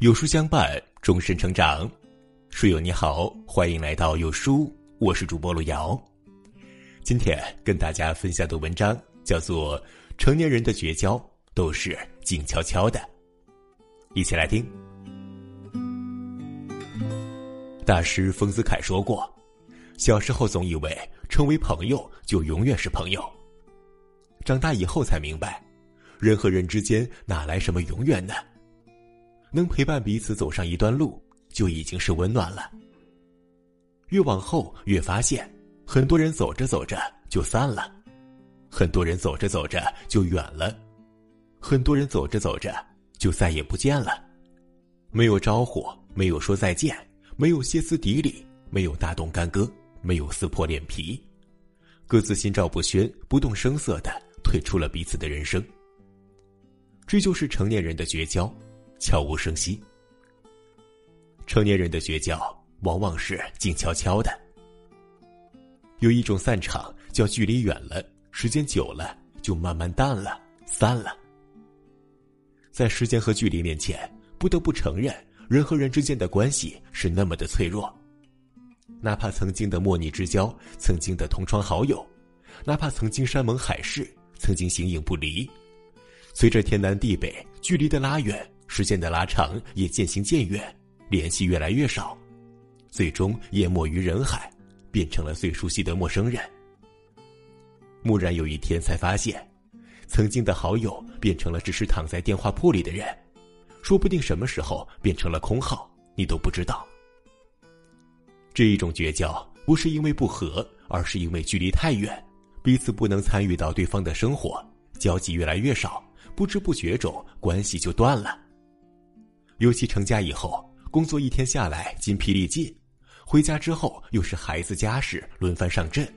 有书相伴，终身成长。书友你好，欢迎来到有书，我是主播路遥。今天跟大家分享的文章叫做《成年人的绝交都是静悄悄的》，一起来听。大师丰子恺说过：“小时候总以为成为朋友就永远是朋友，长大以后才明白。”人和人之间哪来什么永远呢？能陪伴彼此走上一段路，就已经是温暖了。越往后越发现，很多人走着走着就散了，很多人走着走着就远了，很多人走着走着就再也不见了。没有招呼，没有说再见，没有歇斯底里，没有大动干戈，没有撕破脸皮，各自心照不宣、不动声色的退出了彼此的人生。这就是成年人的绝交，悄无声息。成年人的绝交往往是静悄悄的。有一种散场叫距离远了，时间久了就慢慢淡了，散了。在时间和距离面前，不得不承认，人和人之间的关系是那么的脆弱。哪怕曾经的莫逆之交，曾经的同窗好友，哪怕曾经山盟海誓，曾经形影不离。随着天南地北距离的拉远，时间的拉长也渐行渐远，联系越来越少，最终淹没于人海，变成了最熟悉的陌生人。蓦然有一天才发现，曾经的好友变成了只是躺在电话簿里的人，说不定什么时候变成了空号，你都不知道。这一种绝交不是因为不和，而是因为距离太远，彼此不能参与到对方的生活，交集越来越少。不知不觉中，关系就断了。尤其成家以后，工作一天下来筋疲力尽，回家之后又是孩子家事轮番上阵，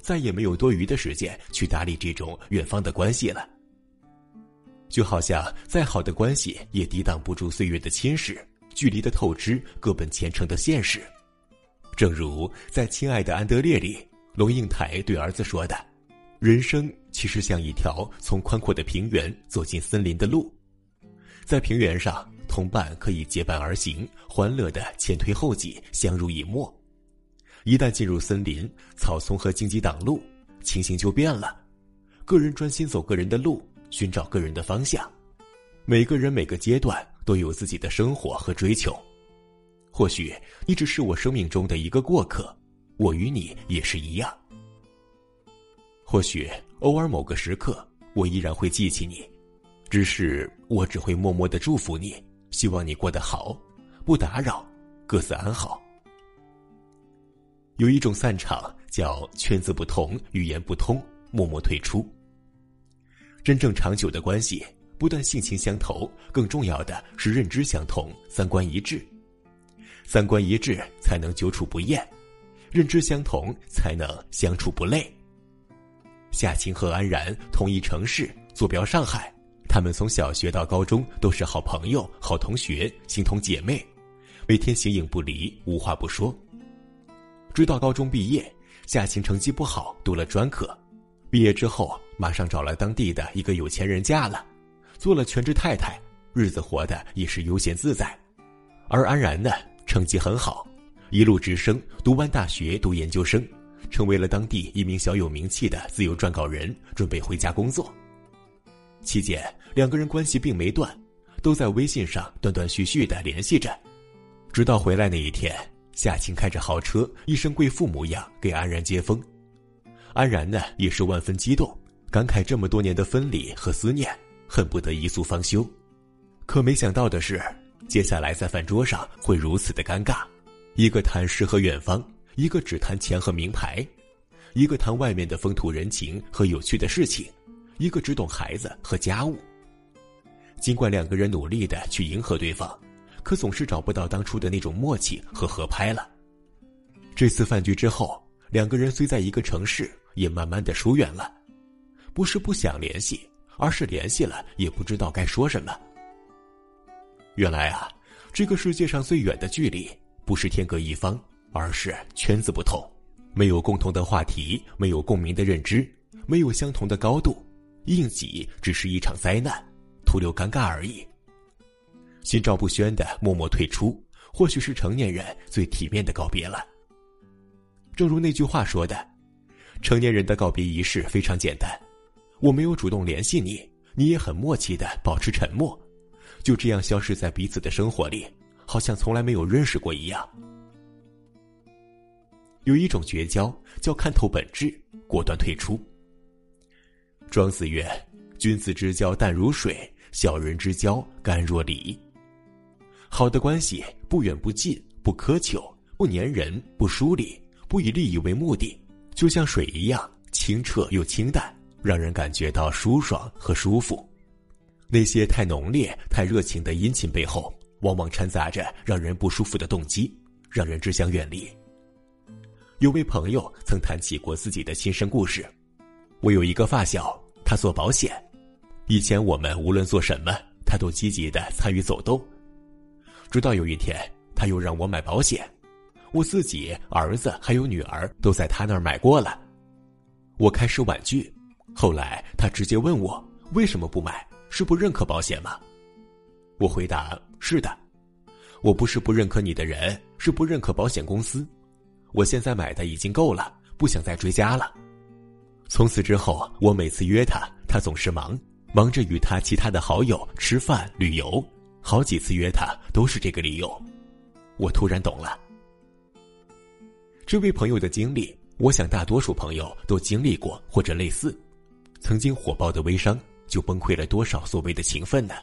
再也没有多余的时间去打理这种远方的关系了。就好像再好的关系也抵挡不住岁月的侵蚀，距离的透支，各奔前程的现实。正如在《亲爱的安德烈》里，龙应台对儿子说的。人生其实像一条从宽阔的平原走进森林的路，在平原上，同伴可以结伴而行，欢乐的前推后挤，相濡以沫；一旦进入森林，草丛和荆棘挡路，情形就变了。个人专心走个人的路，寻找个人的方向。每个人每个阶段都有自己的生活和追求。或许你只是我生命中的一个过客，我与你也是一样。或许偶尔某个时刻，我依然会记起你，只是我只会默默的祝福你，希望你过得好，不打扰，各自安好。有一种散场叫圈子不同，语言不通，默默退出。真正长久的关系，不但性情相投，更重要的是认知相同，三观一致。三观一致才能久处不厌，认知相同才能相处不累。夏晴和安然同一城市，坐标上海。他们从小学到高中都是好朋友、好同学、形同姐妹，每天形影不离，无话不说。直到高中毕业，夏晴成绩不好，读了专科。毕业之后，马上找了当地的一个有钱人嫁了，做了全职太太，日子活得也是悠闲自在。而安然呢，成绩很好，一路直升，读完大学，读研究生。成为了当地一名小有名气的自由撰稿人，准备回家工作。期间，两个人关系并没断，都在微信上断断续续的联系着。直到回来那一天，夏晴开着豪车，一身贵妇模样给安然接风。安然呢，也是万分激动，感慨这么多年的分离和思念，恨不得一宿方休。可没想到的是，接下来在饭桌上会如此的尴尬，一个谈诗和远方。一个只谈钱和名牌，一个谈外面的风土人情和有趣的事情，一个只懂孩子和家务。尽管两个人努力的去迎合对方，可总是找不到当初的那种默契和合拍了。这次饭局之后，两个人虽在一个城市，也慢慢的疏远了。不是不想联系，而是联系了也不知道该说什么。原来啊，这个世界上最远的距离，不是天各一方。而是圈子不同，没有共同的话题，没有共鸣的认知，没有相同的高度，应急只是一场灾难，徒留尴尬而已。心照不宣的默默退出，或许是成年人最体面的告别了。正如那句话说的，成年人的告别仪式非常简单，我没有主动联系你，你也很默契的保持沉默，就这样消失在彼此的生活里，好像从来没有认识过一样。有一种绝交叫看透本质，果断退出。庄子曰：“君子之交淡如水，小人之交甘若醴。”好的关系不远不近，不苛求，不粘人，不疏离。不以利益为目的，就像水一样清澈又清淡，让人感觉到舒爽和舒服。那些太浓烈、太热情的殷勤背后，往往掺杂着让人不舒服的动机，让人只想远离。有位朋友曾谈起过自己的亲身故事：我有一个发小，他做保险，以前我们无论做什么，他都积极的参与走动。直到有一天，他又让我买保险。我自己、儿子还有女儿都在他那儿买过了，我开始婉拒，后来他直接问我为什么不买，是不认可保险吗？我回答是的，我不是不认可你的人，是不认可保险公司。我现在买的已经够了，不想再追加了。从此之后，我每次约他，他总是忙，忙着与他其他的好友吃饭旅游，好几次约他都是这个理由。我突然懂了。这位朋友的经历，我想大多数朋友都经历过或者类似。曾经火爆的微商，就崩溃了多少所谓的情分呢？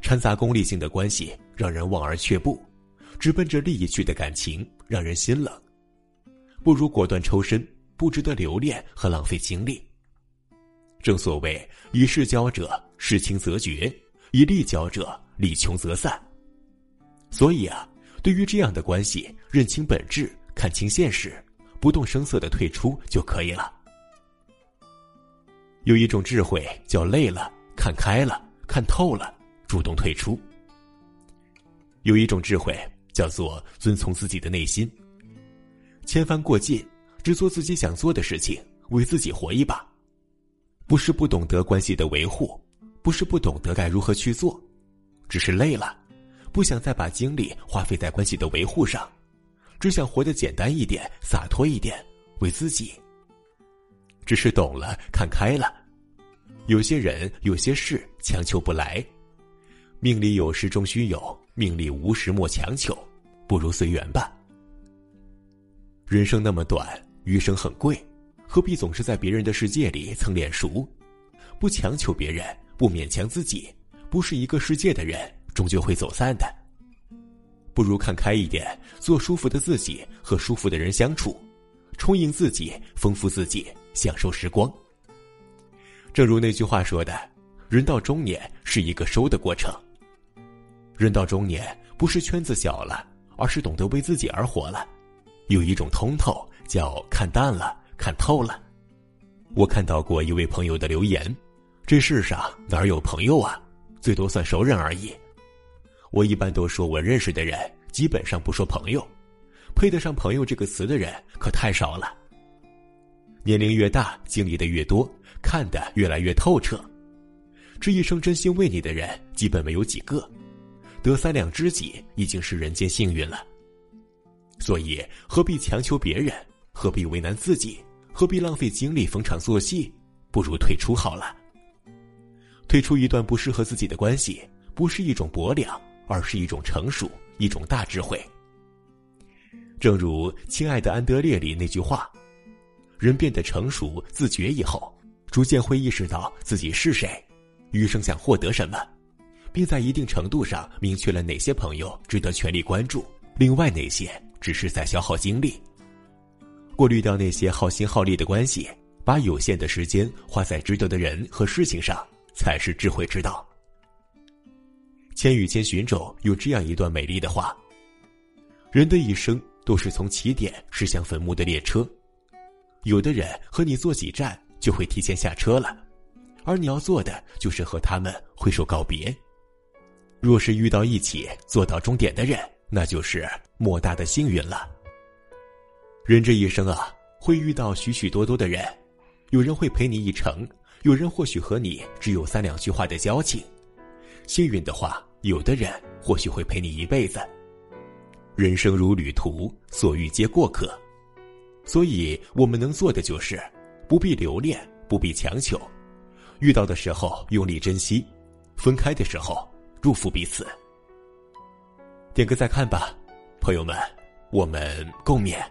掺杂功利性的关系，让人望而却步；直奔着利益去的感情，让人心冷。不如果断抽身，不值得留恋和浪费精力。正所谓以势交者，事轻则绝；以利交者，利穷则散。所以啊，对于这样的关系，认清本质。看清现实，不动声色的退出就可以了。有一种智慧叫累了，看开了，看透了，主动退出。有一种智慧叫做遵从自己的内心，千帆过尽，只做自己想做的事情，为自己活一把。不是不懂得关系的维护，不是不懂得该如何去做，只是累了，不想再把精力花费在关系的维护上。只想活得简单一点、洒脱一点，为自己。只是懂了、看开了，有些人、有些事强求不来。命里有时终须有，命里无时莫强求，不如随缘吧。人生那么短，余生很贵，何必总是在别人的世界里蹭脸熟？不强求别人，不勉强自己，不是一个世界的人，终究会走散的。不如看开一点，做舒服的自己，和舒服的人相处，充盈自己，丰富自己，享受时光。正如那句话说的：“人到中年是一个收的过程。”人到中年不是圈子小了，而是懂得为自己而活了。有一种通透，叫看淡了，看透了。我看到过一位朋友的留言：“这世上哪有朋友啊？最多算熟人而已。”我一般都说我认识的人，基本上不说朋友，配得上“朋友”这个词的人可太少了。年龄越大，经历的越多，看得越来越透彻，这一生真心为你的人，基本没有几个。得三两知己，已经是人间幸运了。所以，何必强求别人？何必为难自己？何必浪费精力逢场作戏？不如退出好了。退出一段不适合自己的关系，不是一种薄凉。而是一种成熟，一种大智慧。正如《亲爱的安德烈》里那句话：“人变得成熟、自觉以后，逐渐会意识到自己是谁，余生想获得什么，并在一定程度上明确了哪些朋友值得全力关注，另外哪些只是在消耗精力。过滤掉那些耗心耗力的关系，把有限的时间花在值得的人和事情上，才是智慧之道。”《千与千寻》中有这样一段美丽的话：“人的一生都是从起点驶向坟墓的列车，有的人和你坐几站就会提前下车了，而你要做的就是和他们挥手告别。若是遇到一起坐到终点的人，那就是莫大的幸运了。人这一生啊，会遇到许许多多的人，有人会陪你一程，有人或许和你只有三两句话的交情。”幸运的话，有的人或许会陪你一辈子。人生如旅途，所遇皆过客，所以我们能做的就是，不必留恋，不必强求，遇到的时候用力珍惜，分开的时候祝福彼此。点个再看吧，朋友们，我们共勉。